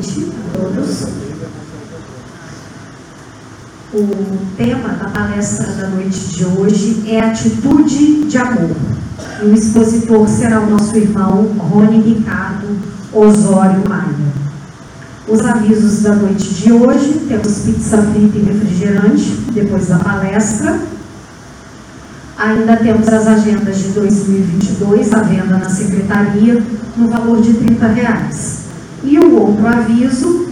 A todos. O tema da palestra da noite de hoje é Atitude de Amor. E o expositor será o nosso irmão Rony Ricardo Osório Maia. Os avisos da noite de hoje: temos pizza frita e refrigerante depois da palestra. Ainda temos as agendas de 2022 à venda na secretaria no valor de 30 reais. E o outro aviso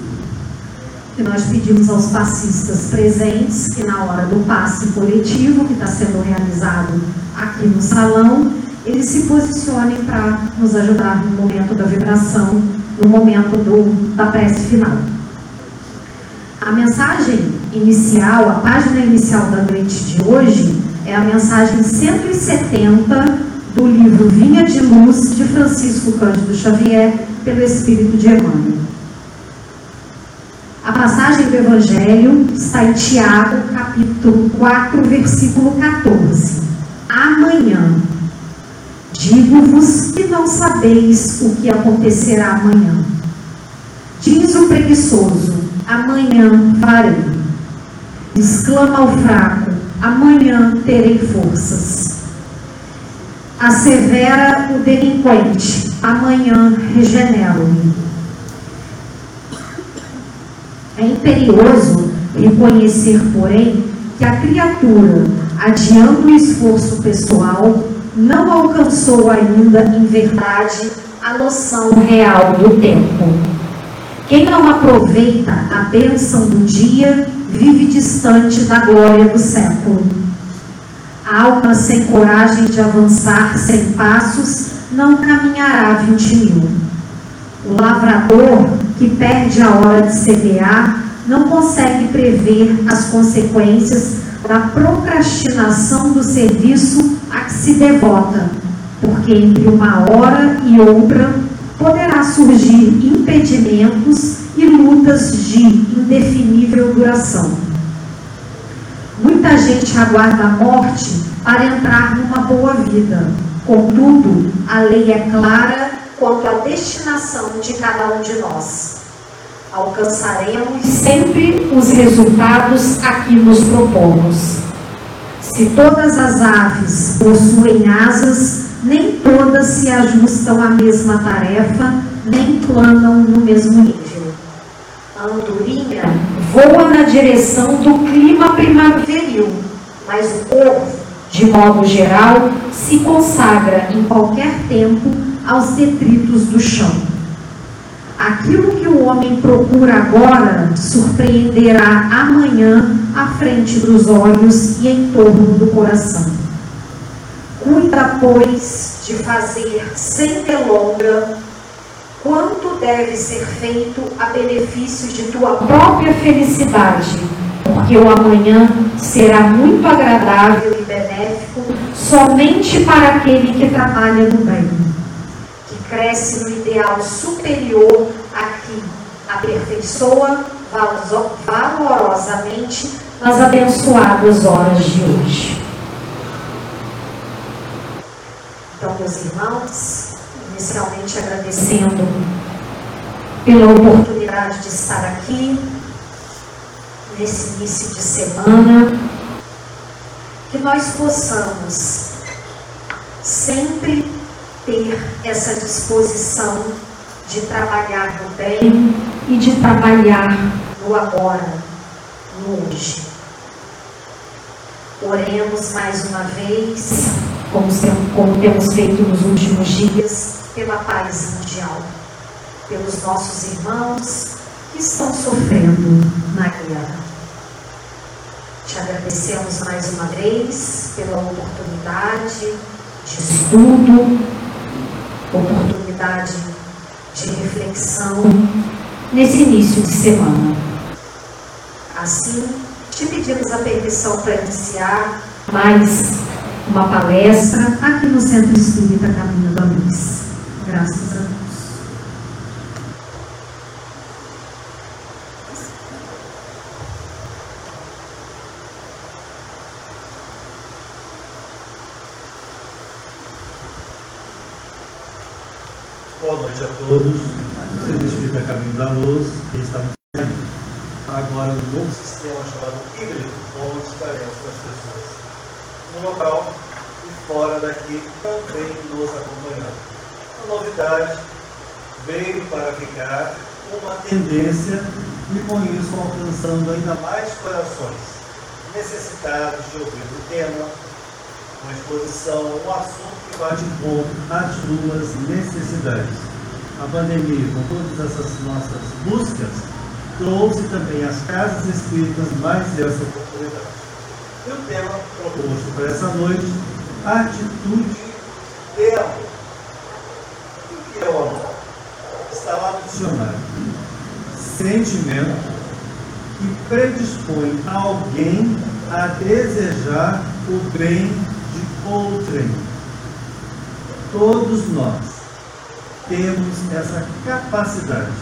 que nós pedimos aos passistas presentes que na hora do passe coletivo que está sendo realizado aqui no salão, eles se posicionem para nos ajudar no momento da vibração, no momento do, da prece final. A mensagem inicial, a página inicial da noite de hoje, é a mensagem 170 do livro Vinha de Luz, de Francisco Cândido Xavier, pelo Espírito de Emmanuel. A passagem do Evangelho está em Tiago, capítulo 4, versículo 14. Amanhã, digo-vos que não sabeis o que acontecerá amanhã. Diz o preguiçoso: amanhã farei. Exclama o fraco: amanhã terei forças. Assevera o delinquente: amanhã regenero-me. É imperioso reconhecer, porém, que a criatura, adiando o esforço pessoal, não alcançou ainda, em verdade, a noção real do tempo. Quem não aproveita a bênção do dia vive distante da glória do século. A alma sem coragem de avançar sem passos não caminhará vinte mil. O lavrador que perde a hora de semear não consegue prever as consequências da procrastinação do serviço a que se devota, porque entre uma hora e outra poderá surgir impedimentos e lutas de indefinível duração. Muita gente aguarda a morte para entrar numa boa vida. Contudo, a lei é clara quanto à destinação de cada um de nós. Alcançaremos sempre os resultados a que nos propomos. Se todas as aves possuem asas, nem todas se ajustam à mesma tarefa, nem planam no mesmo nível. A andorinha voa na direção do clima primaveril, mas o corvo, de modo geral, se consagra em qualquer tempo aos detritos do chão. Aquilo que o homem procura agora surpreenderá amanhã à frente dos olhos e em torno do coração. Cuida, pois, de fazer sem delonga quanto deve ser feito a benefício de tua própria felicidade, porque o amanhã será muito agradável e benéfico somente para aquele que trabalha no bem, que cresce no ideal superior a que aperfeiçoa valorosamente nas abençoadas horas de hoje. Então, meus irmãos, inicialmente agradecendo pela oportunidade de estar aqui nesse início de semana, que nós possamos sempre ter essa disposição de trabalhar no bem e de trabalhar no agora, no hoje. Oremos mais uma vez, como, como temos feito nos últimos dias, pela paz mundial, pelos nossos irmãos que estão sofrendo na guerra. Te agradecemos mais uma vez pela oportunidade de estudo, oportunidade de reflexão nesse início de semana. Assim, te pedimos a permissão para iniciar mais uma palestra aqui no Centro Espírita Caminho da Luz. Graças a Deus. Boa noite a todos. o serviço fica a caminho da luz e estamos saindo. Agora, no novo sistema chamado híbrido, onde estaremos com as pessoas no local e fora daqui também nos acompanhando. A novidade veio para ficar uma tendência e com isso alcançando ainda mais corações necessitados de ouvir o tema, uma exposição, um assunto que bate ponto às suas necessidades. A pandemia, com todas essas nossas buscas, trouxe também às casas espíritas mais essa oportunidade. E o tema proposto para essa noite, atitude de amor. O que é o amor? Está lá no dicionário. Sentimento predispõe alguém a desejar o bem de outrem. Todos nós temos essa capacidade.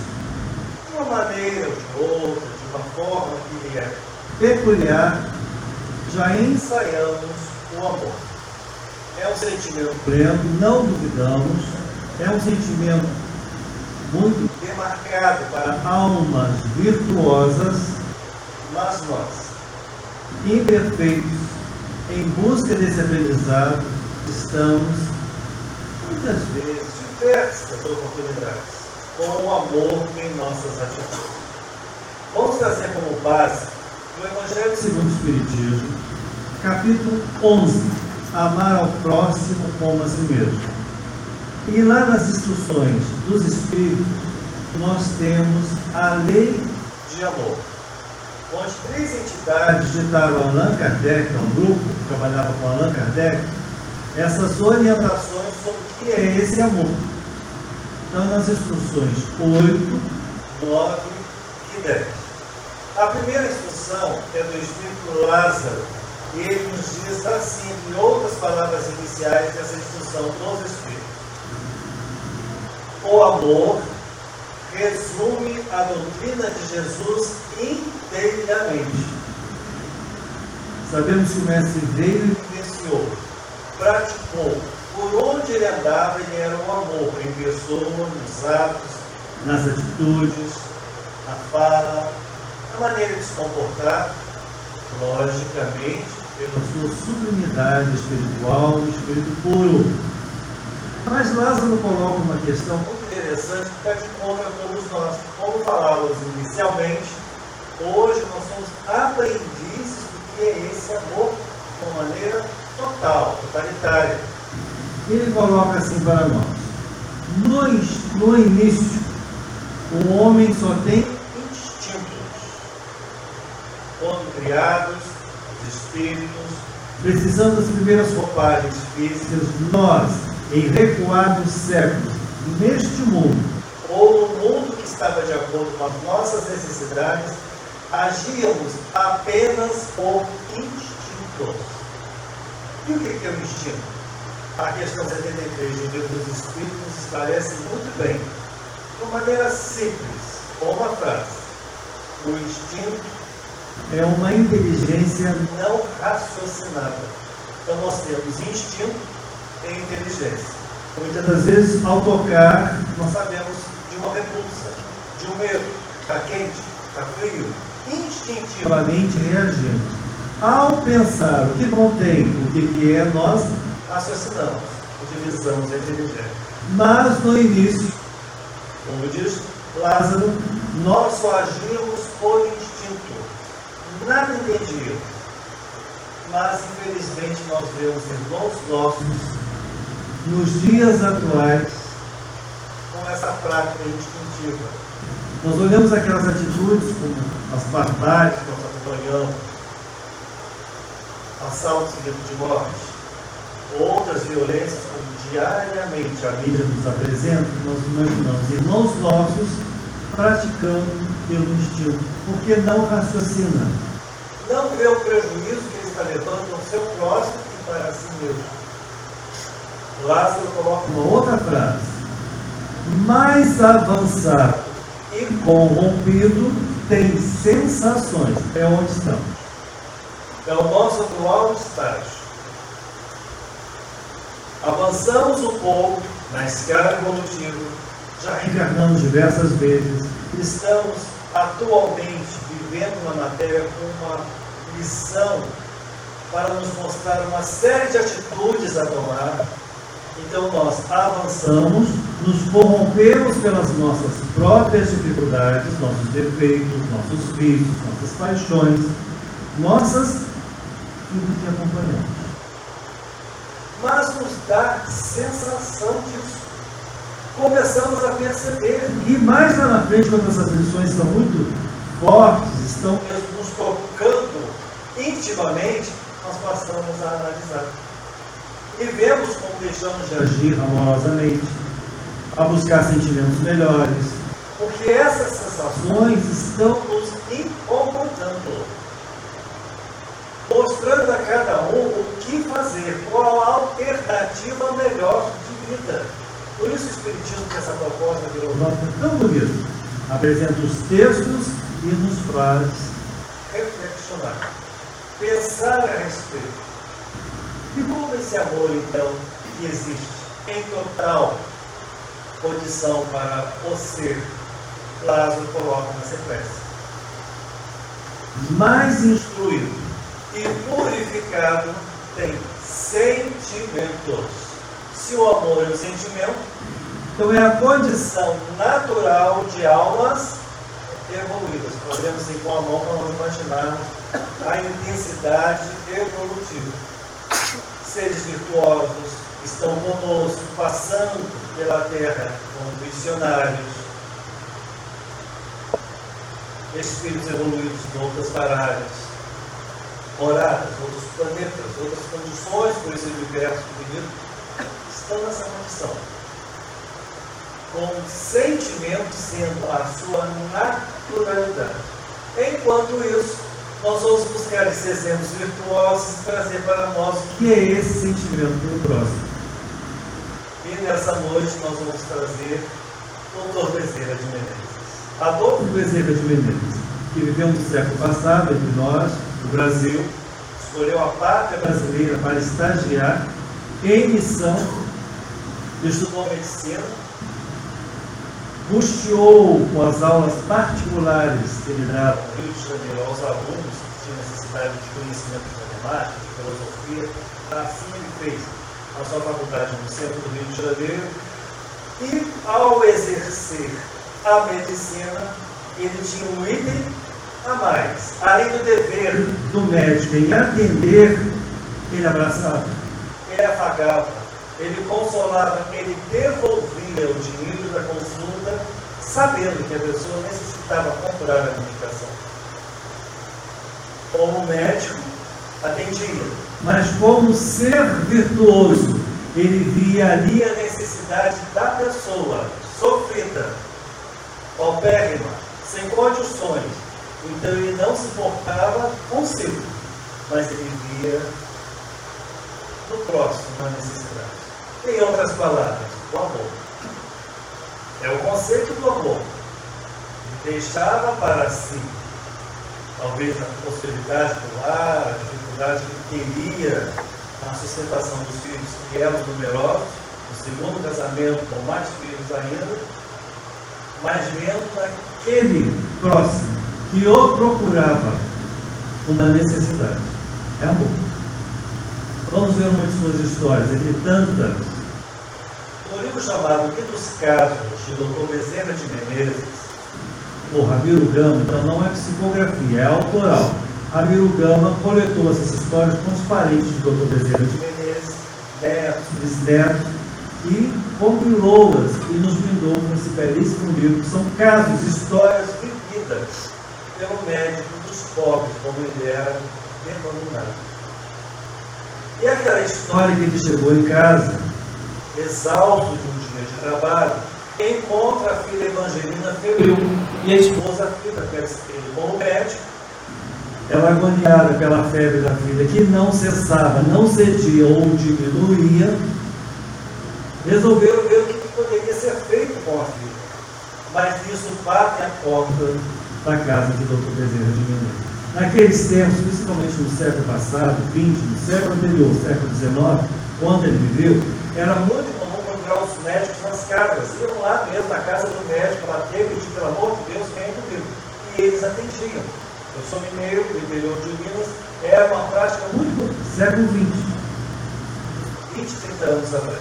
De uma maneira de outra, de uma forma que é peculiar, já ensaiamos o amor. É um sentimento pleno, não duvidamos, é um sentimento muito demarcado para almas virtuosas mas nós, imperfeitos, em busca desse aprendizado, estamos, muitas vezes, diversas oportunidades, com o amor em nossas atitudes. Vamos trazer como base o Evangelho segundo o Espiritismo, capítulo 11, Amar ao próximo como a si mesmo. E lá nas instruções dos Espíritos, nós temos a lei de amor as três entidades ditaram Allan Kardec, um grupo que trabalhava com Allan Kardec, essas orientações sobre o que é esse amor. Então, nas instruções 8, 9 e 10. A primeira instrução é do Espírito Lázaro, e ele nos diz assim, em outras palavras iniciais dessa instrução dos Espíritos. O amor resume a doutrina de Jesus inteiramente. Sabemos que o Mestre veio e vivenciou, praticou. Por onde ele andava, ele era o amor em pessoa, nos atos, nas atitudes, na fala, na maneira de se comportar, logicamente, pela sua sublimidade espiritual, espírito puro. Mas Lázaro coloca uma questão interessante que está de conta a todos nós. Como falávamos inicialmente, Hoje nós somos aprendizes do que é esse amor de uma maneira total, totalitária. Ele coloca assim para nós: no, no início, o homem só tem instintos. Quando criados, os espíritos, precisando das primeiras roupagens físicas, nós, em recuados séculos, neste mundo, ou no mundo que estava de acordo com as nossas necessidades, agíamos apenas por instinto. E o que é o instinto? A questão 73 do livro dos Espíritos esclarece muito bem, de uma maneira simples, com uma frase. O instinto é uma inteligência não raciocinada. Então nós temos instinto e inteligência. Muitas das vezes, ao tocar, nós sabemos de uma repulsa, de um medo. Está quente, está frio, instintivamente reagimos. Ao pensar o que contém, o que é, nós raciocinamos, utilizamos a inteligência. Mas no início, como diz Lázaro, nós só agimos por instinto, nada entendíamos. Mas infelizmente nós vemos irmãos nossos nos dias atuais com essa prática instintiva nós olhamos aquelas atitudes como as barbáries que nós acompanhamos, assaltos de morte, outras violências como diariamente a mídia nos apresenta, nós imaginamos irmãos nossos praticando pelo instinto, porque não raciocina. Não vê o prejuízo que ele está levando ao seu próximo e para si mesmo. Lázaro coloca uma outra frase. Mais avançado e corrompido tem sensações. É onde estamos. É o nosso atual estágio. Avançamos um pouco na escala evolutiva, já reencarnamos diversas vezes, estamos atualmente vivendo uma matéria com uma missão para nos mostrar uma série de atitudes a tomar. Então nós avançamos, nos corrompemos pelas nossas próprias dificuldades, nossos defeitos, nossos vícios, nossas paixões, nossas tudo que acompanhamos. Mas nos dá sensação disso. Começamos a perceber. E mais lá na frente, quando essas lições são muito fortes, estão nos tocando intimamente, nós passamos a analisar. E vemos deixamos de agir amorosamente, a buscar sentimentos melhores, porque essas sensações estão nos incomodando, mostrando a cada um o que fazer, qual a alternativa melhor de vida. Por isso o Espiritismo, que essa proposta virou tão bonito, apresenta os textos e nos faz reflexionar pensar a respeito. E como esse amor, então, que existe em total condição para o ser, Lázaro coloca na sequência. Mais instruído e purificado tem sentimentos. Se o amor é o sentimento, então é a condição natural de almas evoluídas. Podemos ir com a mão para nós imaginarmos a intensidade evolutiva. Seres virtuosos estão conosco, passando pela Terra como missionários, espíritos evoluídos de outras paradas, moradas, outros planetas, outras condições por esse universo bonito, estão nessa condição. Com sentimento sendo a sua naturalidade. Enquanto isso, nós vamos buscar esses exemplos virtuosos e trazer para nós o que é esse sentimento pelo próximo. E nessa noite nós vamos trazer o Doutor Bezerra de Menezes. Adolfo Bezerra de Menezes, que viveu no século passado entre nós, no Brasil, escolheu a pátria brasileira para estagiar em missão, estudou medicina, custeou com as aulas particulares que ele dava no Rio de Janeiro aos alunos que tinham necessidade de conhecimento de matemática, de filosofia, assim ele fez a sua faculdade no centro do Rio de Janeiro, e ao exercer a medicina, ele tinha um item a mais. Além do dever do médico em atender, ele abraçava, ele afagava, ele consolava, ele devolvia o dinheiro da consulta, sabendo que a pessoa necessitava comprar a medicação. Como médico, atendia, mas como ser virtuoso, ele via ali a necessidade da pessoa sofrida, paupérrima, sem condições. Então ele não se portava consigo, mas ele via no próximo uma necessidade. Em outras palavras, o amor. É o conceito do amor. Ele deixava para si, talvez a possibilidade do lar, a que teria na sustentação dos filhos que eram numerosos, no segundo casamento com mais filhos ainda, mas vendo naquele próximo que o procurava uma necessidade. É amor. Vamos ver uma de suas histórias, entre tantas no livro chamado Que dos Casos, de Dr. Bezerra de Menezes, o Ramiro Gama, então não é psicografia, é autoral. Ramiro Gama coletou essas histórias com os parentes de Dr. Bezerra de Menezes, netos, bisnetos, e compilou-as e nos brindou com esse belíssimo livro, que são casos, histórias vividas pelo médico dos pobres, como ele era denominado. E aquela história que ele chegou em casa, exausto de um dia de trabalho, encontra a filha Evangelina febril e a esposa fica ele como médico. Ela agoniada pela febre da filha, que não cessava, não cedia ou diminuía, resolveram ver o que poderia ser feito com a filha. Mas isso bate a porta da casa de Dr. Bezerra de Menezes. Naqueles tempos, principalmente no século passado, 20, no século anterior, século XIX, quando ele viveu, era muito comum procurar os médicos nas casas. Iam lá mesmo, na casa do médico, bater, pedir, pelo amor de Deus, vem comigo. E eles atendiam. Eu sou mineiro, do interior de Minas, é uma prática muito século XX. 20, 30 anos atrás.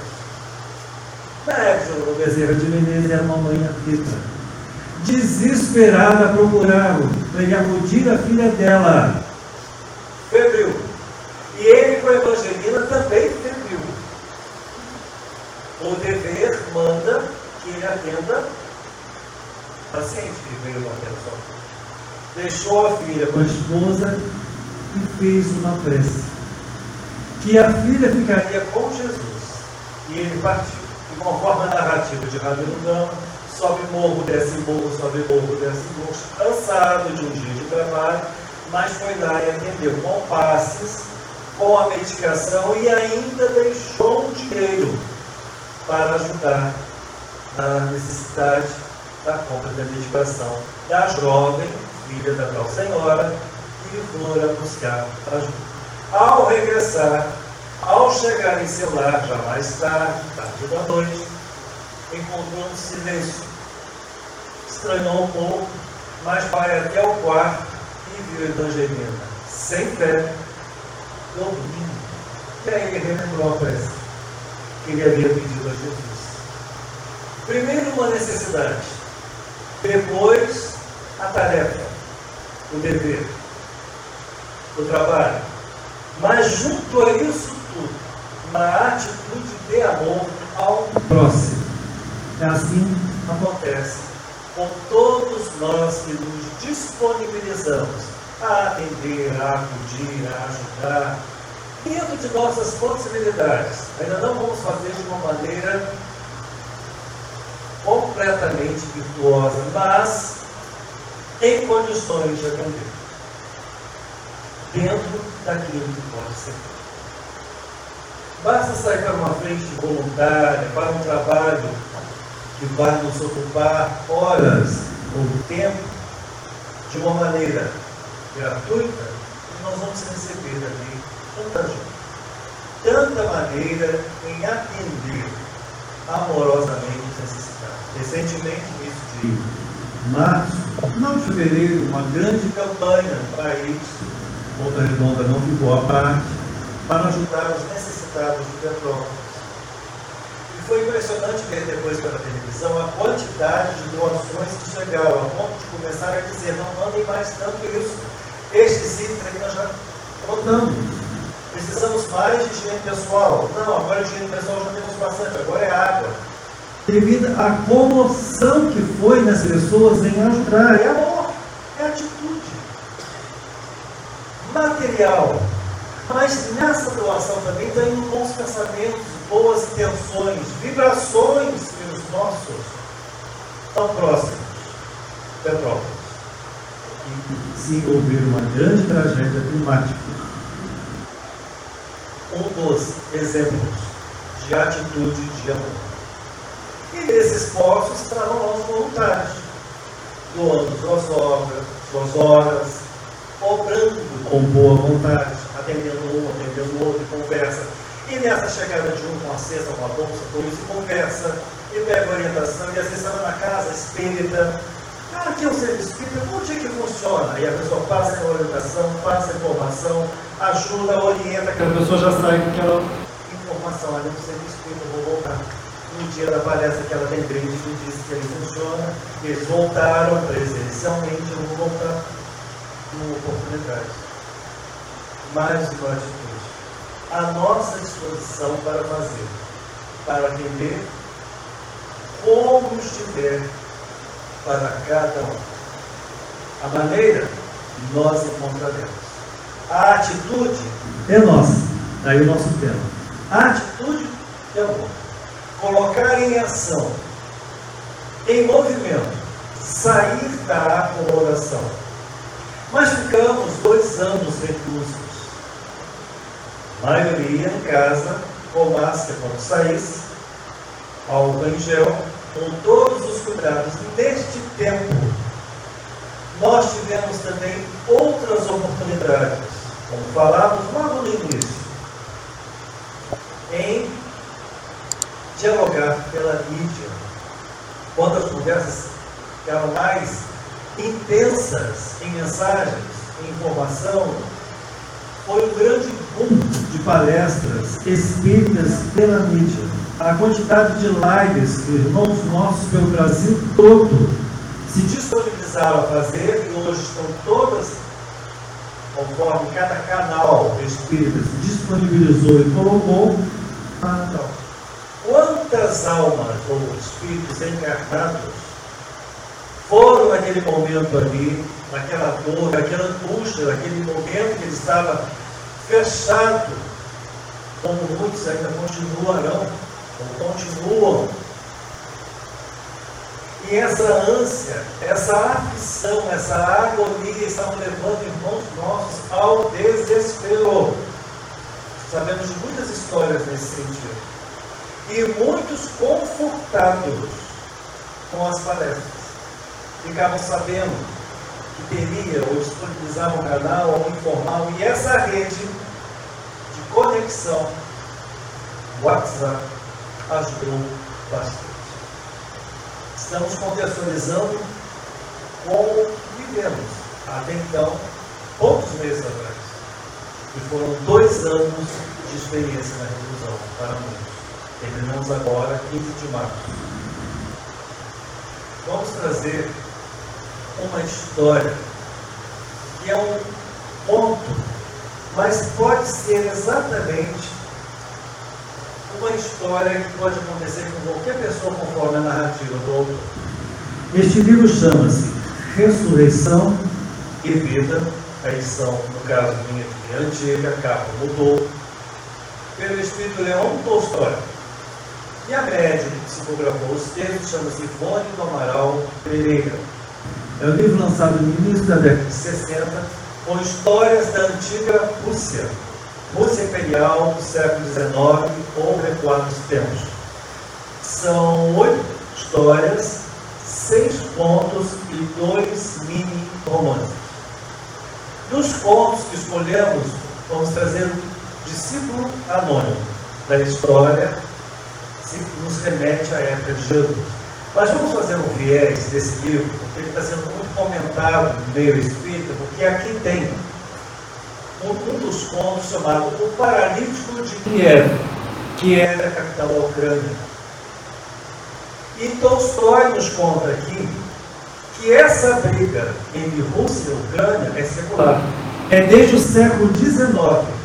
Na época, o Bezerra de Menezes era uma mãe aflita. Desesperada procurá-lo para ele acudir a filha dela. Febril. E ele com a Evangelina também febril. O dever manda que ele atenda o paciente que veio na atenção. Deixou a filha com a esposa e fez uma prece que a filha ficaria com Jesus. E ele partiu. E conforme a narrativa de Rabino Gama, sobe morro, desce morro, sobe morro, desce morro, cansado de um dia de trabalho, mas foi lá e atendeu com passes, com a medicação e ainda deixou um dinheiro para ajudar na necessidade da compra da medicação da jovem filha da tal senhora que fora buscar ajuda. Ao regressar, ao chegar em seu lar, já mais tarde, tarde da noite, encontrou um silêncio. Estranhou um pouco, mas vai até o quarto e viu Evangelina, sem fé, dormindo. E aí ele relembrou a prece que ele havia pedido a Jesus. Primeiro, uma necessidade, depois, a tarefa, o dever, o trabalho mas junto a isso tudo, uma atitude de amor ao próximo. É assim acontece com todos nós que nos disponibilizamos a atender, a acudir, a ajudar, dentro de nossas possibilidades. Ainda não vamos fazer de uma maneira completamente virtuosa, mas em condições de atender dentro daquilo que pode ser. Basta sair para uma frente voluntária, para um trabalho que vai nos ocupar horas ou tempo de uma maneira gratuita, e nós vamos receber ali tanta gente, tanta maneira em atender amorosamente os necessitados. Recentemente, início de março, não de fevereiro, uma grande campanha no país Volta Redonda não ficou à parte, para ajudar os necessitados de Petrópolis. E foi impressionante ver depois pela televisão a quantidade de doações que chegaram, a ponto de começar a dizer, não mandem mais tanto isso. Estes itens aqui nós já rodamos. Precisamos mais de higiene pessoal. Não, agora higiene pessoal já temos bastante, agora é água. Devido à comoção que foi nas pessoas em ajudar. É amor, é atitude material. Mas nessa doação também tem bons pensamentos, boas intenções, vibrações que os nossos tão próximos. Petrópolis. E se houver uma grande tragédia climática, um dos exemplos de atitude de amor. E esses esforços estarão os voluntários, doando suas obras, suas horas, obrando com boa vontade, atendendo um, atendendo outro, conversa. E nessa chegada de um com a cesta, com a bolsa, com isso, conversa, e pega orientação, e às vezes está na casa espírita. Ah, aqui é o serviço espírita, onde é que funciona? E a pessoa passa a orientação, passa a informação, ajuda, orienta, que a pessoa já sai com aquela informação, ali no serviço espírita, vou voltar. No dia da palestra que ela brinde, que disse que ele funciona, eles voltaram presencialmente, eu vou voltar uma oportunidade. Mais uma atitude. A nossa disposição para fazer, para atender como estiver para cada um. A maneira nós encontraremos. A atitude é nossa. Daí o nosso tema. A atitude é amor. Colocar em ação, em movimento, sair da acomodação mas ficamos dois anos reclusos. Maioria em casa, com máscara quando saísse, álcool em gel, com todos os cuidados. Neste tempo, nós tivemos também outras oportunidades, como falamos logo no início, em dialogar pela mídia. Quando as conversas eram mais intensas em mensagens, em informação, foi um grande boom de palestras espíritas pela mídia. A quantidade de lives que irmãos nossos pelo Brasil todo se disponibilizaram a fazer e hoje estão todas, conforme cada canal espírita se disponibilizou e colocou, ah. Quantas almas ou espíritos encarnados foram naquele momento ali, naquela dor, naquela angústia, naquele momento que ele estava fechado, como muitos ainda continuarão, ou continuam. E essa ânsia, essa aflição, essa agonia estavam levando irmãos nossos ao desespero. Sabemos de muitas histórias nesse sentido. E muitos confortados com as palestras. Ficavam sabendo que teria ou disponibilizavam um canal ou informal. E essa rede de conexão, WhatsApp, ajudou bastante. Estamos contextualizando como vivemos até então, poucos meses atrás. E foram dois anos de experiência na revolução para muitos. Terminamos agora, 15 de março. Vamos trazer uma história que é um ponto, mas pode ser exatamente uma história que pode acontecer com qualquer pessoa conforme a narrativa do autor. Este livro chama-se Ressurreição e Vida, a edição, no caso minha, é antiga, a capa mudou, pelo espírito Leão Tolstói. E a média que psicografou os textos chama-se Ivone do Amaral Pereira. É um livro lançado no início da década de 60, com histórias da antiga Rússia, Rússia Imperial do século XIX ou recuados tempos. São oito histórias, seis contos e dois mini romances. Dos contos que escolhemos, vamos trazer o discípulo anônimo da história, nos remete à época de Jesus. Mas vamos fazer um viés desse livro, porque ele está sendo muito comentado no meio espírita, porque aqui tem um, dos contos chamado O Paralítico de Kiev, que era a capital da Ucrânia. E Tolstói nos conta aqui que essa briga entre Rússia e Ucrânia é secular. É desde o século XIX.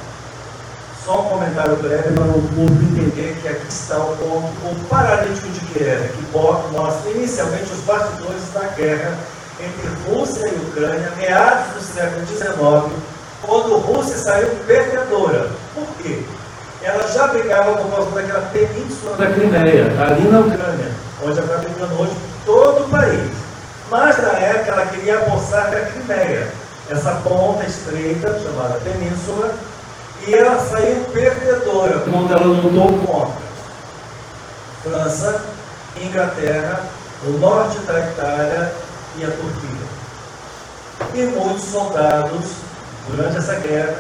Só um comentário breve para o público entender que aqui está o ponto, o paralítico de Kiev, que mostra inicialmente os bastidores da guerra entre Rússia e Ucrânia, meados do século XIX, quando Rússia saiu perdedora. Por quê? Ela já brigava por causa daquela península da Crimeia, ali na Ucrânia, onde está brigando hoje todo o país. Mas na época ela queria apossar da Crimeia, essa ponta estreita chamada península, e ela saiu perdedora quando ela lutou contra França, Inglaterra, o norte da Itália e a Turquia. E muitos soldados durante essa guerra,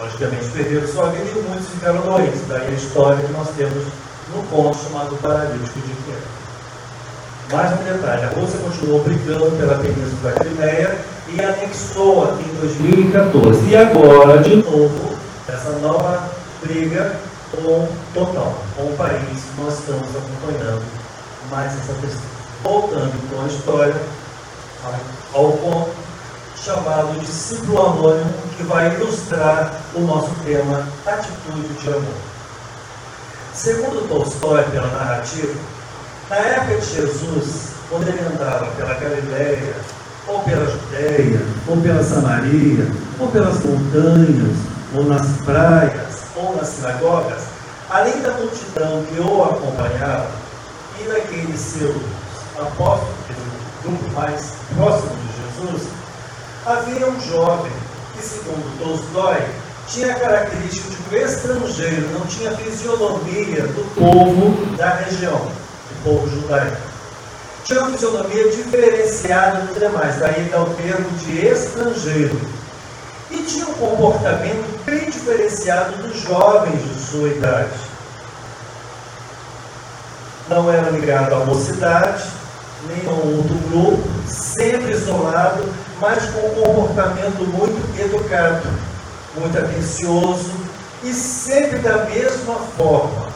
logicamente perderam sua vida e muitos ficaram doentes. Daí a história que nós temos no conto chamado Paralítico de Kiev. Mais um detalhe, a Rússia continuou brigando pela Península da Crimeia e anexou aqui em 2014. E agora, de novo, essa nova briga com total, com o país que nós estamos acompanhando mais essa questão. Voltando então à história, ao ponto chamado Discípulo Anônimo, que vai ilustrar o nosso tema Atitude de Amor. Segundo Tolstói, pela narrativa, na época de Jesus, quando ele andava pela Galileia, ou pela Judéia, ou pela Samaria, ou pelas montanhas, ou nas praias, ou nas sinagogas, além da multidão que o acompanhava, e daqueles seus apóstolos, do grupo mais próximo de Jesus, Havia um jovem que, segundo Tolstói, tinha característica de um estrangeiro, não tinha fisionomia do povo da região, do povo judaico. Tinha uma fisionomia diferenciada dos demais, daí dá o termo de estrangeiro. Comportamento bem diferenciado dos jovens de sua idade. não era ligado à mocidade, nem a outro grupo, sempre isolado, mas com um comportamento muito educado, muito atencioso e sempre da mesma forma.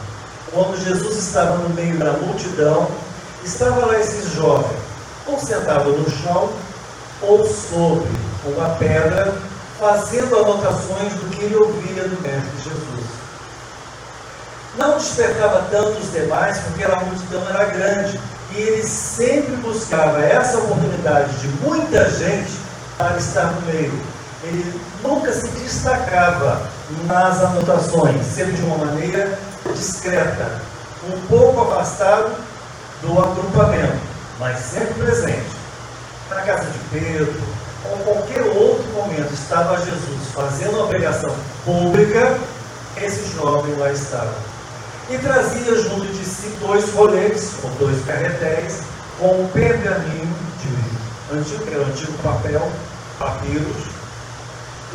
Quando Jesus estava no meio da multidão, estava lá esse jovem, ou sentado no chão, ou sobre uma pedra, fazendo anotações do que ele ouvia do Mestre Jesus. Não despertava tanto os demais, porque a multidão era grande, e ele sempre buscava essa oportunidade de muita gente para estar no meio. Ele nunca se destacava nas anotações, sempre de uma maneira discreta, um pouco afastado do agrupamento, mas sempre presente. Na casa de Pedro, ou qualquer outro momento, estava Jesus fazendo uma pregação pública, esse jovem lá estava. E trazia junto de si dois roletes, ou dois carretéis, com um pergaminho de antigo, era antigo papel, papiros,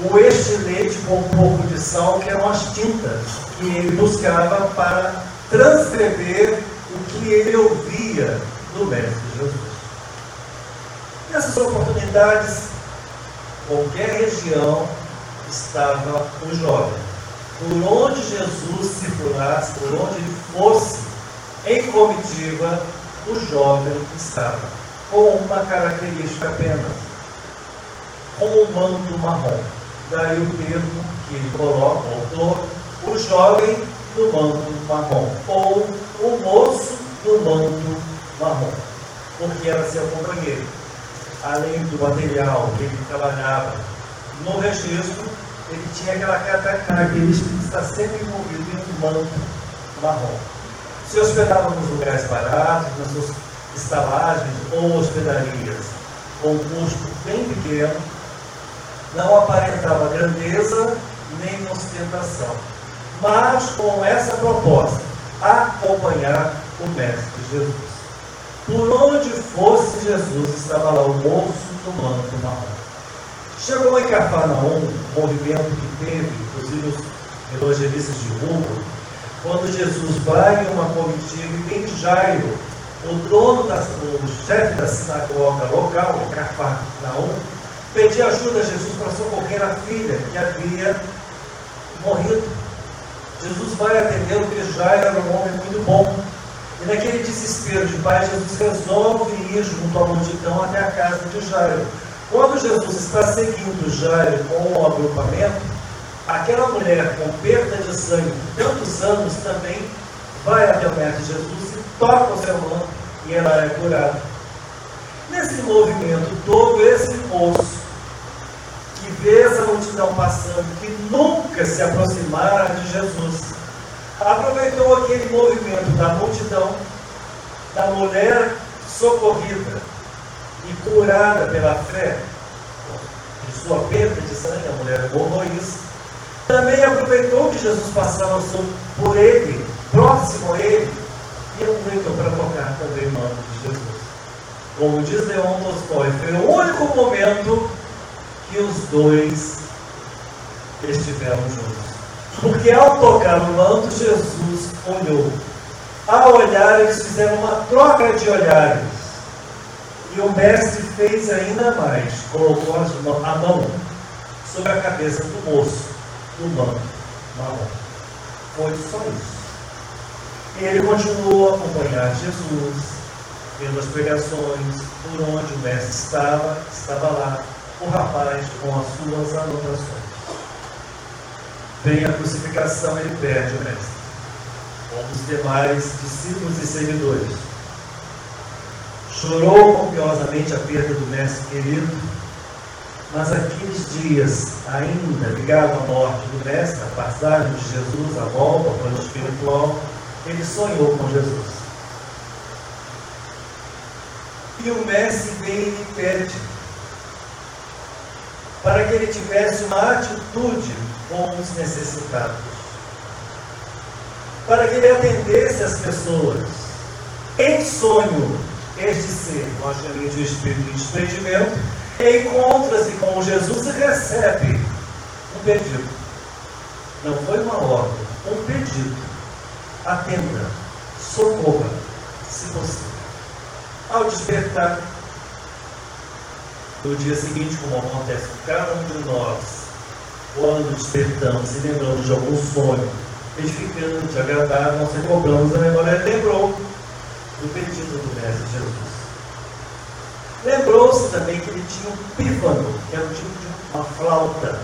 o estilete com um pouco de sal, que eram as tintas que ele buscava para transcrever o que ele ouvia do Mestre Jesus. Nessas oportunidades, qualquer região estava o jovem. Por onde Jesus circulasse, por onde ele fosse, em comitiva, o jovem estava, com uma característica apenas, com o manto marrom. Daí o termo que ele coloca, o autor, o jovem do manto marrom, ou o moço do manto marrom, porque era seu companheiro. Além do material que ele trabalhava no registro, ele tinha aquela característica de estar sempre envolvido em um manto marrom. Se hospedava nos lugares baratos, nas suas estalagens ou hospedarias, com um custo bem pequeno, não aparentava grandeza nem ostentação, mas com essa proposta, acompanhar o Mestre Jesus. Por onde fosse Jesus, estava lá o moço do manto marrom. Chegou em Cafarnaum, um movimento que teve, inclusive os evangelistas de Hugo, quando Jesus vai em uma comitiva e tem Jairo, o dono, da, o chefe da sinagoga local, em Cafarnaum, pedir ajuda a Jesus para socorrer a filha que havia morrido. Jesus vai atender o que Jairo era um homem muito bom. E naquele desespero de pai, Jesus resolve ir junto à multidão até a casa de Jairo. Quando Jesus está seguindo Jairo com o agrupamento, aquela mulher com perda de sangue de tantos anos também vai até o mestre Jesus e toca o seu manto e ela é curada. Nesse movimento todo, esse moço que vê essa multidão passando, que nunca se aproximara de Jesus, aproveitou aquele movimento da multidão, da mulher socorrida e curada pela fé, de sua perda de sangue, a mulher morreu isso, também aproveitou que Jesus passava por ele, próximo a ele, e aproveitou para tocar também o nome de Jesus. Como diz Leon Tolstói, foi o único momento que os dois estiveram juntos. Porque ao tocar o manto, Jesus olhou. Ao olhar, eles fizeram uma troca de olhares. E o mestre fez ainda mais, colocou a mão sobre a cabeça do moço, do manto. Foi só isso. E ele continuou a acompanhar Jesus, vendo as pregações, por onde o mestre estava, estava lá, o rapaz com as suas anotações. Vem a crucificação, ele perde o mestre, como os demais discípulos e seguidores. Chorou copiosamente a perda do mestre querido, mas aqueles dias, ainda ligado à morte do mestre, a passagem de Jesus, a volta ao plano espiritual, ele sonhou com Jesus. E o mestre vem e pede para que ele tivesse uma atitude com os necessitados, para que ele atendesse as pessoas. Em sonho, este ser, nós chamamos de espírito de desprendimento, encontra-se com Jesus e recebe um pedido. Não foi uma ordem, um pedido. Atenda, socorra, possível. Ao despertar, no dia seguinte, como acontece com cada um de nós, quando despertamos e lembramos de algum sonho edificante, agradável, nós recobramos a memória. lembrou do pedido do Mestre Jesus. Lembrou-se também que ele tinha um pífano, que era um tipo de uma flauta,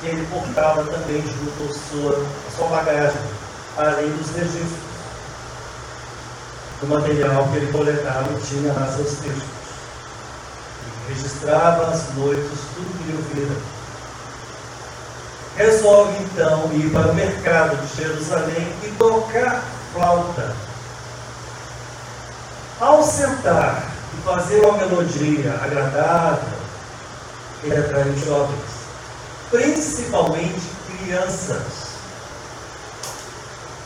que ele portava também junto à sua, à sua bagagem, além dos registros do material que ele coletava e tinha lá seus textos. Ele registrava as noites tudo que ele ouvira. Resolve então ir para o mercado de Jerusalém e tocar flauta. Ao sentar e fazer uma melodia agradável, ele atraiu jovens, principalmente crianças,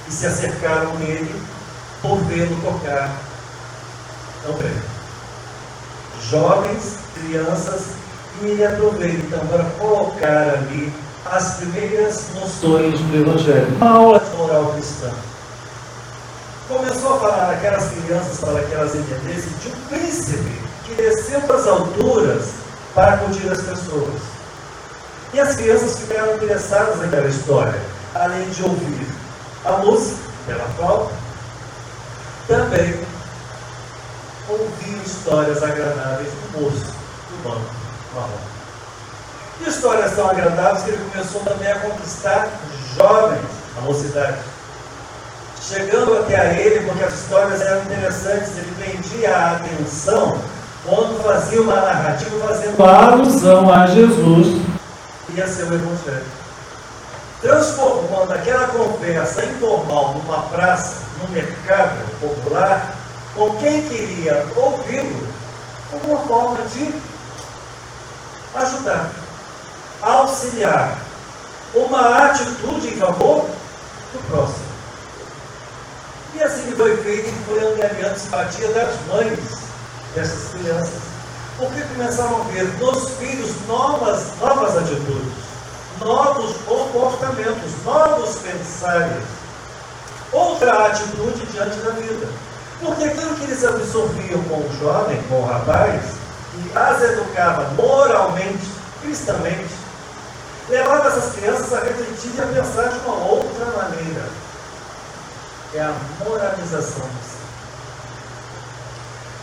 que se acercaram nele por vê-lo tocar também. Jovens, crianças, e ele aproveita para colocar ali as primeiras noções do Evangelho, uma aula de moral cristã. Começou a falar aquelas crianças para que elas entendessem de um príncipe que desceu para as alturas para acudir as pessoas. E as crianças ficaram interessadas naquela história, além de ouvir a música pela flauta, também ouvir histórias agradáveis do moço, do banco marrom. Histórias tão agradáveis que ele começou também a conquistar jovens, a mocidade. Chegando até a ele, porque as histórias eram interessantes, ele prendia a atenção quando fazia uma narrativa fazendo alusão a Jesus e a seu Evangelho. Transformando aquela conversa informal numa praça, num mercado popular, com quem queria ouvi-lo, como uma forma de ajudar, auxiliar, uma atitude em favor do próximo. E assim foi feito e foi angariando simpatia das mães dessas crianças. Porque começaram a ver nos filhos novas, novas atitudes, novos comportamentos, novos pensares, outra atitude diante da vida. Porque aquilo que eles absorviam com o jovem, com o rapaz, e as educava moralmente, cristamente, levava essas crianças a refletir e a pensar de uma outra maneira. É a moralização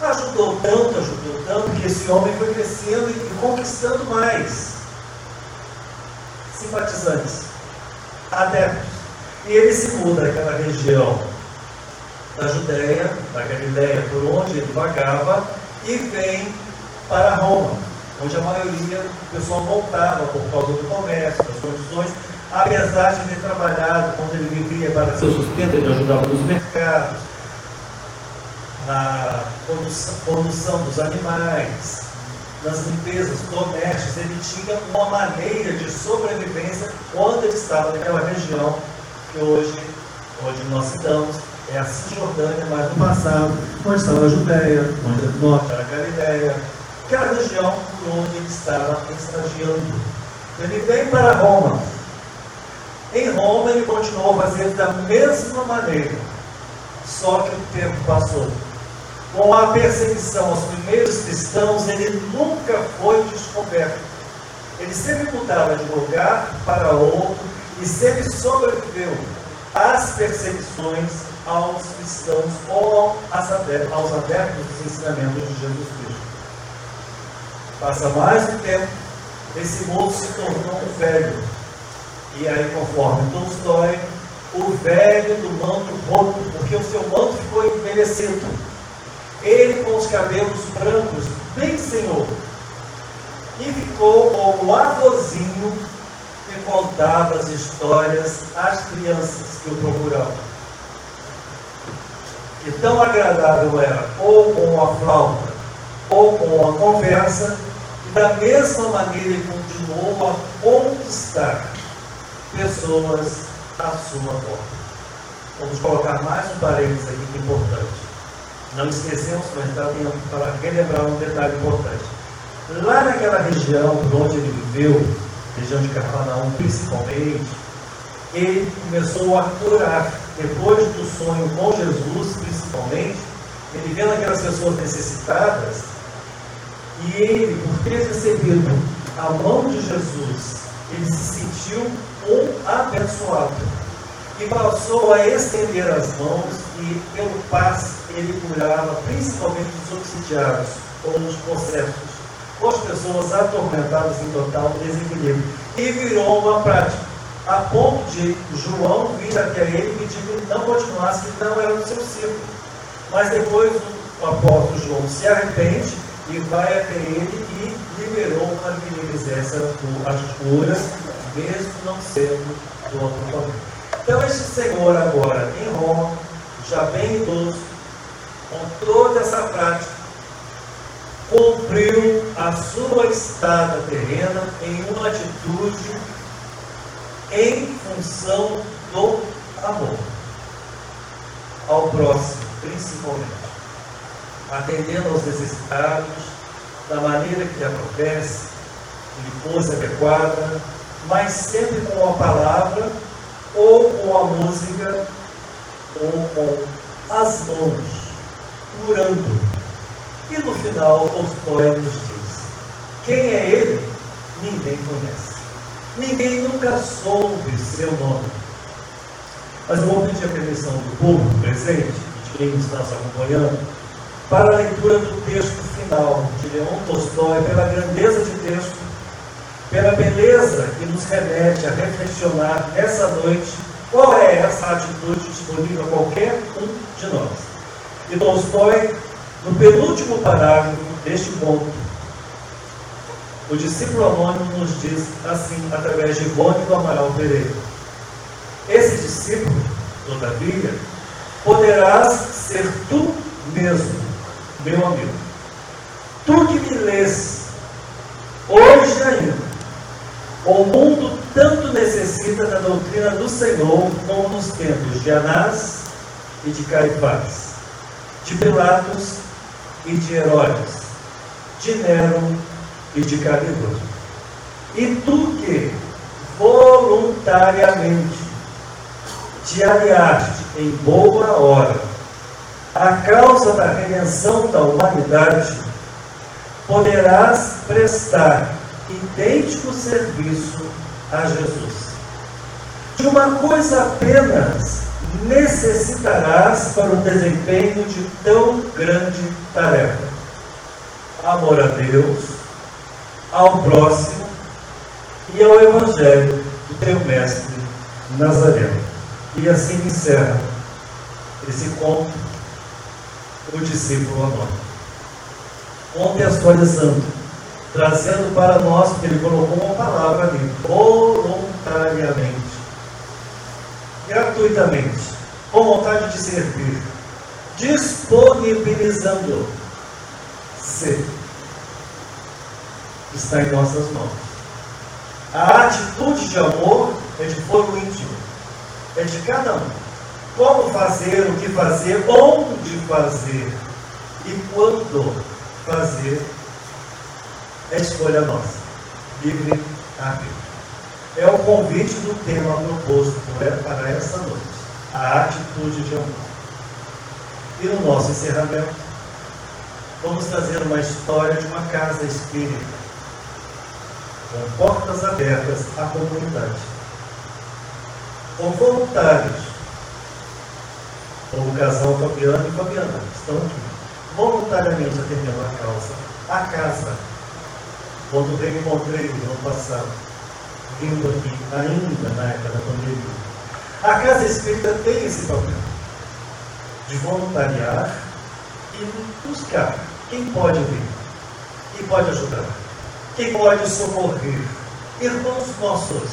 Ajudou tanto, ajudou tanto, que esse homem foi crescendo e conquistando mais simpatizantes, adeptos. E ele se muda daquela região da Judéia, da Galiléia, por onde ele vagava, e vem para Roma, onde a maioria do pessoal voltava por causa do comércio, das condições apesar de ter trabalhado quando ele vivia para seu sustento, ele ajudava nos mercados, na condução, dos animais, nas limpezas domésticas, ele tinha uma maneira de sobrevivência quando ele estava naquela região que hoje, onde nós citamos, é a Cisjordânia, mas no passado, onde estava a Judéia, onde no norte era a Galileia, aquela região por onde ele estava estagiando. Ele vem para Roma, em Roma ele continuou fazendo da mesma maneira, só que o tempo passou. Com a perseguição aos primeiros cristãos, ele nunca foi descoberto. Ele sempre mudava de lugar para outro e sempre sobreviveu às perseguições aos cristãos ou aos adeptos dos ensinamentos de Jesus Cristo. Passa mais um tempo, esse moço se tornou um velho e aí, conforme Tolstói, o velho do manto roto, porque o seu manto ficou envelhecido. Ele com os cabelos brancos, bem senhor. E ficou como o avôzinho que contava as histórias às crianças que o procuravam. E tão agradável era, ou com a flauta, ou com a conversa, e da mesma maneira ele continuou a conquistar pessoas à sua volta. Vamos colocar mais um parênteses aqui que é importante. Não esquecemos, mas dá tempo para relembrar um detalhe importante. Lá naquela região por onde ele viveu, região de Cafarnaum principalmente, ele começou a curar, depois do sonho com Jesus, principalmente, ele vendo aquelas pessoas necessitadas, e ele, por ter recebido a mão de Jesus, ele se sentiu um abençoado. E passou a estender as mãos e, pelo passe, ele curava principalmente os obsidiados, ou os possessos, ou as pessoas atormentadas em total desequilíbrio. E virou uma prática, a ponto de João vir até ele e pedir que não continuasse, que não era no seu círculo. Mas depois o apóstolo João se arrepende e vai até ele e liberou para que as curas, mesmo não sendo do outro Então, este senhor agora em Roma, já bem idoso, com toda essa prática, cumpriu a sua estada terrena em uma atitude em função do amor ao próximo, principalmente atendendo aos necessitados, da maneira que lhe apetece, que lhe fosse adequada, mas sempre com a palavra, ou com a música, ou com as mãos, curando. E no final, os poetas diz: quem é ele? Ninguém conhece. Ninguém nunca soube seu nome. Mas eu vou pedir a permissão do povo presente, de quem está nos acompanhando, para a leitura do texto final de Leon Tolstói, pela grandeza de texto, pela beleza que nos remete a reflexionar nessa noite qual é essa atitude disponível a qualquer um de nós. E Tolstói, no penúltimo parágrafo deste ponto, o discípulo anônimo nos diz assim, através de Ivone do Amaral Pereira: Esse discípulo, todavia, poderás ser tu mesmo meu amigo, tu que me lês hoje ainda, o mundo tanto necessita da doutrina do Senhor como nos tempos de Anás e de Caifás, de Pilatos e de Herodes, de Nero e de Calibur. E tu que voluntariamente te aliaste em boa hora a causa da redenção da humanidade, poderás prestar idêntico serviço a Jesus. De uma coisa apenas necessitarás para o desempenho de tão grande tarefa: amor a Deus, ao próximo e ao Evangelho do teu Mestre Nazareno. E assim encerra esse conto o discípulo anônimo. Contextualizando, trazendo para nós, porque ele colocou uma palavra ali, voluntariamente, gratuitamente, com vontade de servir, disponibilizando-se, está em nossas mãos. A atitude de amor é de foro íntimo, é de cada um como fazer, o que fazer, onde fazer e quando fazer é escolha nossa. Livre arbítrio. É o convite do tema proposto para essa noite. A atitude de amor. E no nosso encerramento, vamos trazer uma história de uma casa espírita com portas abertas à comunidade. Com voluntários como o casal Fabiano e Fabiana, estão aqui, voluntariamente atendendo a causa. A casa, quando eu encontrei no ano passado, vindo aqui, ainda na época da pandemia, a casa espírita tem esse papel de voluntariar e buscar quem pode vir, quem pode ajudar, quem pode socorrer, irmãos nossos,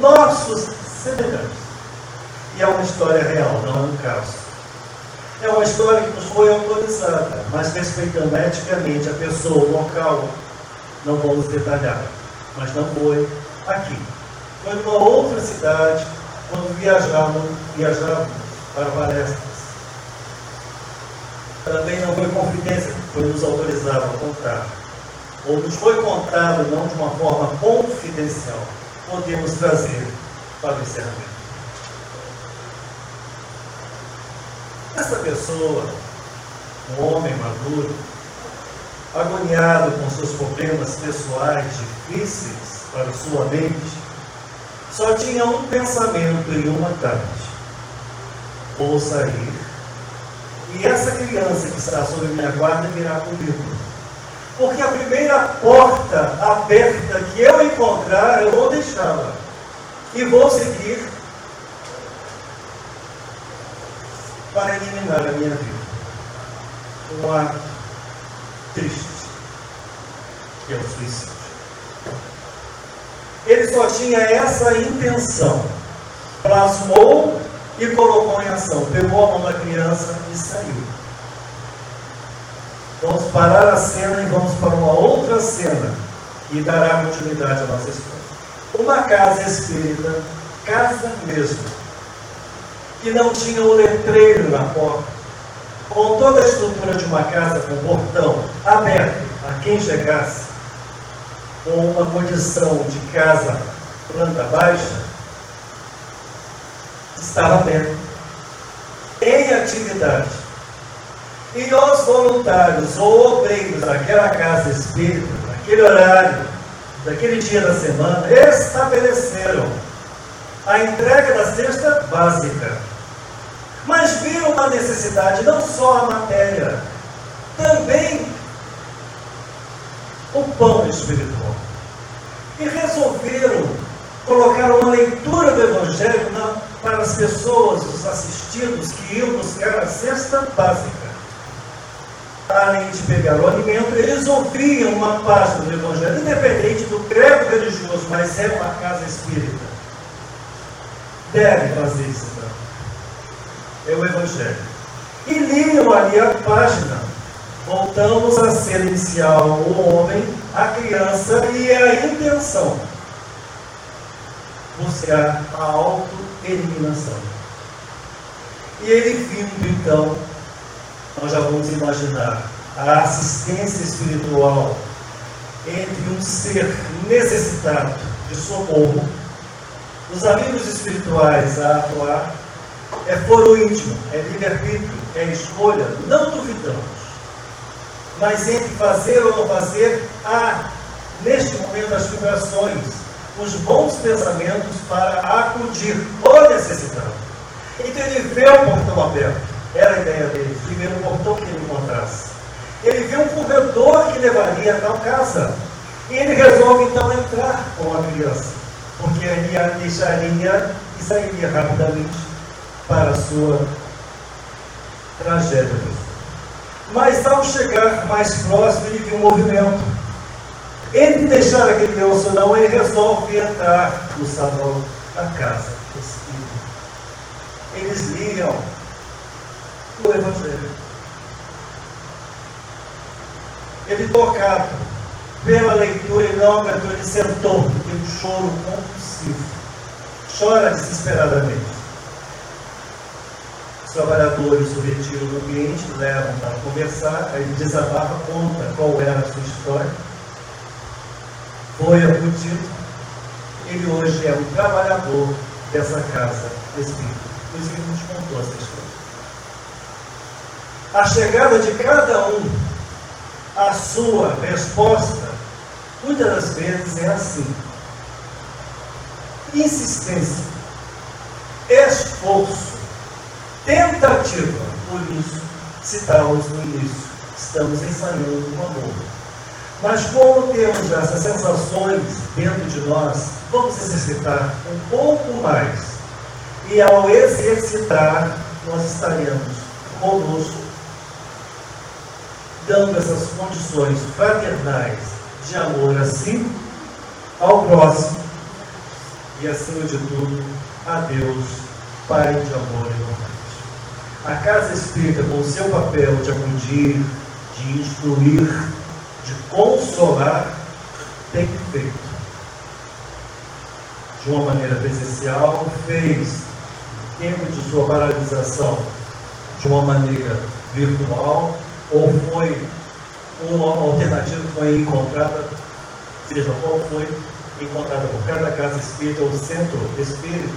nossos semelhantes. E é uma história real, não é um caso. É uma história que nos foi autorizada, mas respeitando eticamente a pessoa, o local, não vamos detalhar. Mas não foi aqui. Foi numa outra cidade, quando viajávamos, viajávamos para palestras. Também não foi confidência que foi nos autorizado a contar. Ou nos foi contado não de uma forma confidencial. Podemos trazer para o encerramento. Essa pessoa um homem maduro, agoniado com seus problemas pessoais difíceis para sua mente, só tinha um pensamento em uma tarde: vou sair e essa criança que está sob minha guarda virá comigo. Porque a primeira porta aberta que eu encontrar, eu vou deixá-la. E vou seguir para eliminar a minha vida. Um ato triste, que é o suicídio. Ele só tinha essa intenção. Plasmou e colocou em ação. Pegou a mão da criança e saiu. Vamos parar a cena e vamos para uma outra cena e dará continuidade à nossa história. Uma casa espírita, casa mesmo, que não tinha um letreiro na porta, com toda a estrutura de uma casa com portão aberto a quem chegasse, com uma condição de casa planta baixa, estava aberto, em atividade. E os voluntários ou obreiros daquela casa espírita, naquele horário, daquele dia da semana, estabeleceram a entrega da cesta básica. Mas viram uma necessidade, não só a matéria, também o pão espiritual. E resolveram colocar uma leitura do Evangelho na, para as pessoas, os assistidos que iam buscar a cesta básica. Além de pegar o alimento, eles ouviam uma página do Evangelho, independente do credo religioso, mas é uma casa espírita. Deve fazer isso, então. É o Evangelho. E liam ali a página. Voltamos à cena inicial: o homem, a criança e a intenção buscar a auto-eliminação. E ele vindo então, nós já vamos imaginar a assistência espiritual entre um ser necessitado de socorro, os amigos espirituais a atuar, é foro íntimo, é livre-arbítrio, é escolha, não duvidamos. Mas entre fazer ou não fazer, há, neste momento, as vibrações os bons pensamentos para acudir o necessitado. Então ele vê o portão aberto, era a ideia dele, primeiro portão que ele encontrasse. Ele vê um corredor que levaria a tal casa. E ele resolve então entrar com a criança, porque ali a deixaria e sairia rapidamente para a sua tragédia. Mas ao chegar mais próximo, ele viu um movimento entre deixar aquele não, ele resolve entrar no salão da casa Eles liam o Evangelho. Ele tocado pela leitura e não ele sentou, tem um choro compulsivo. Chora desesperadamente. Os trabalhadores retiram do ambiente, levam para conversar, ele desabafa, conta qual era a sua história foi acudido, ele hoje é um trabalhador dessa casa espírita. Por isso que ele nos contou essa história. A chegada de cada um, a sua resposta, muitas das vezes é assim. Insistência, esforço, tentativa. Por isso, citamos no início, estamos ensaiando o amor. Mas como temos essas sensações dentro de nós, vamos exercitar um pouco mais. E ao exercitar, nós estaremos conosco, dando essas condições fraternais de amor a si, ao próximo e, acima de tudo, a Deus, Pai de amor e bondade. A casa espírita, com seu papel de acudir, de instruir, de consolar tem feito. De uma maneira presencial, fez tempo de sua paralisação de uma maneira virtual, ou foi uma alternativa foi encontrada, seja qual foi, encontrada por cada casa espírita ou centro espírita,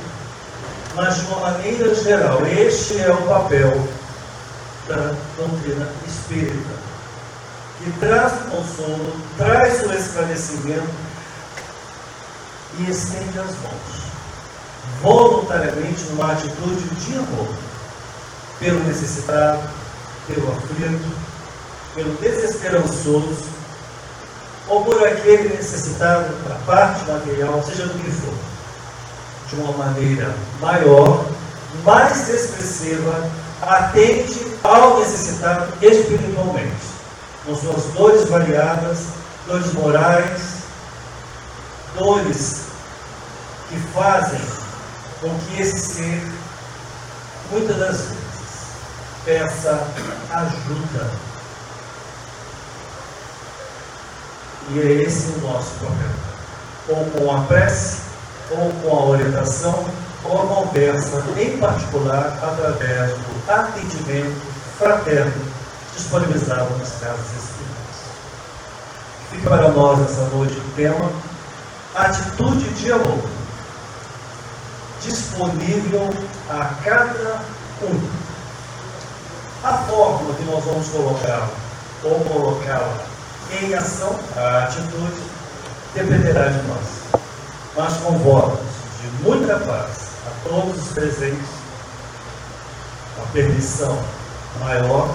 mas de uma maneira geral, este é o papel da doutrina espírita, que traz o consolo, traz o esclarecimento e estende as mãos, voluntariamente numa atitude de amor, pelo necessitado, pelo aflito, pelo desesperançoso, ou por aquele necessitado da parte material, seja do que for, de uma maneira maior, mais expressiva, atende ao necessitado espiritualmente, com suas dores variadas, dores morais, dores que fazem com que esse ser, muitas das vezes, peça ajuda. E é esse o nosso problema. Ou com a prece, ou com a orientação, ou a conversa, em particular, através do atendimento fraterno disponibilizado nas casas espíritas. Fica para nós essa noite o tema Atitude de amor, disponível a cada um. A forma que nós vamos colocá-la, ou colocá-la em ação, a atitude, dependerá de nós. Mas com votos de muita paz a todos os presentes, a permissão maior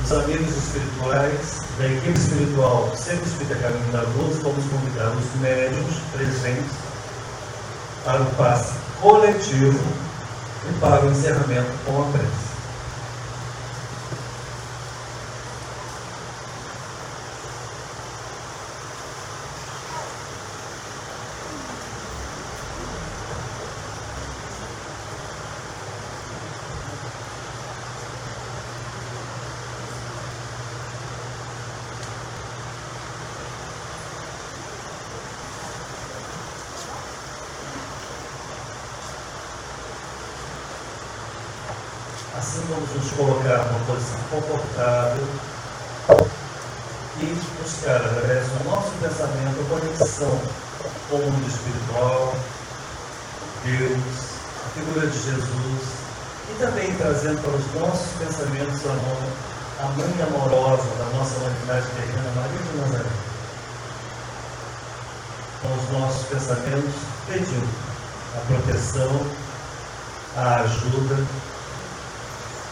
dos amigos espirituais, da equipe espiritual Sempre Espírita Caminho da Luz, vamos convidar os médios presentes para o passe coletivo e para o encerramento com a prece. Assim vamos nos colocar numa posição confortável e buscar, através do nosso pensamento, a conexão com o mundo espiritual, Deus, a figura de Jesus, e também trazendo para os nossos pensamentos a, a mãe amorosa da nossa humanidade terrena, Maria de Nazaré. Com os nossos pensamentos, pedindo a proteção, a ajuda,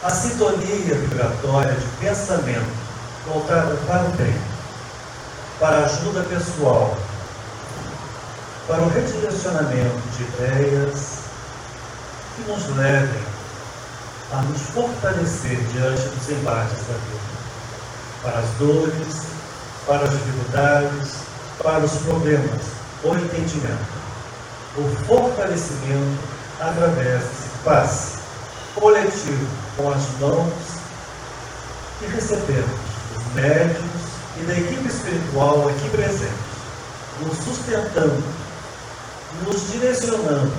a sintonia vibratória de pensamento voltada para o bem, para a ajuda pessoal, para o redirecionamento de ideias que nos levem a nos fortalecer diante dos embates da vida, para as dores, para as dificuldades, para os problemas, o entendimento, o fortalecimento através desse passe coletivo com as mãos que recebemos dos médios e da equipe espiritual aqui presente, nos sustentando, nos direcionando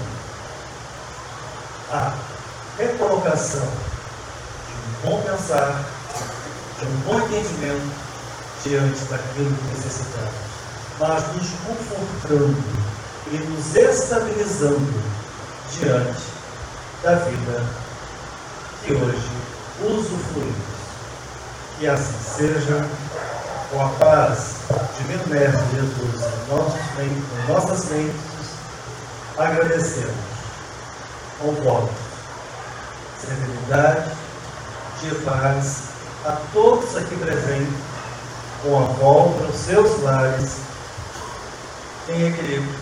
à recolocação de um bom pensar, de um bom entendimento diante daquilo que necessitamos, mas nos confortando e nos estabilizando diante da vida que hoje usufruímos. Que assim seja, com a paz Divino Mestre Jesus em, nossos, em nossas mentes, agradecemos com votos, serenidade, de paz a todos aqui presentes, com a volta aos seus lares, em equilíbrio,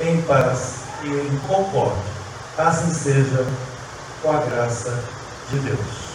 em paz e em concórdia. Assim seja, com a graça de Deus.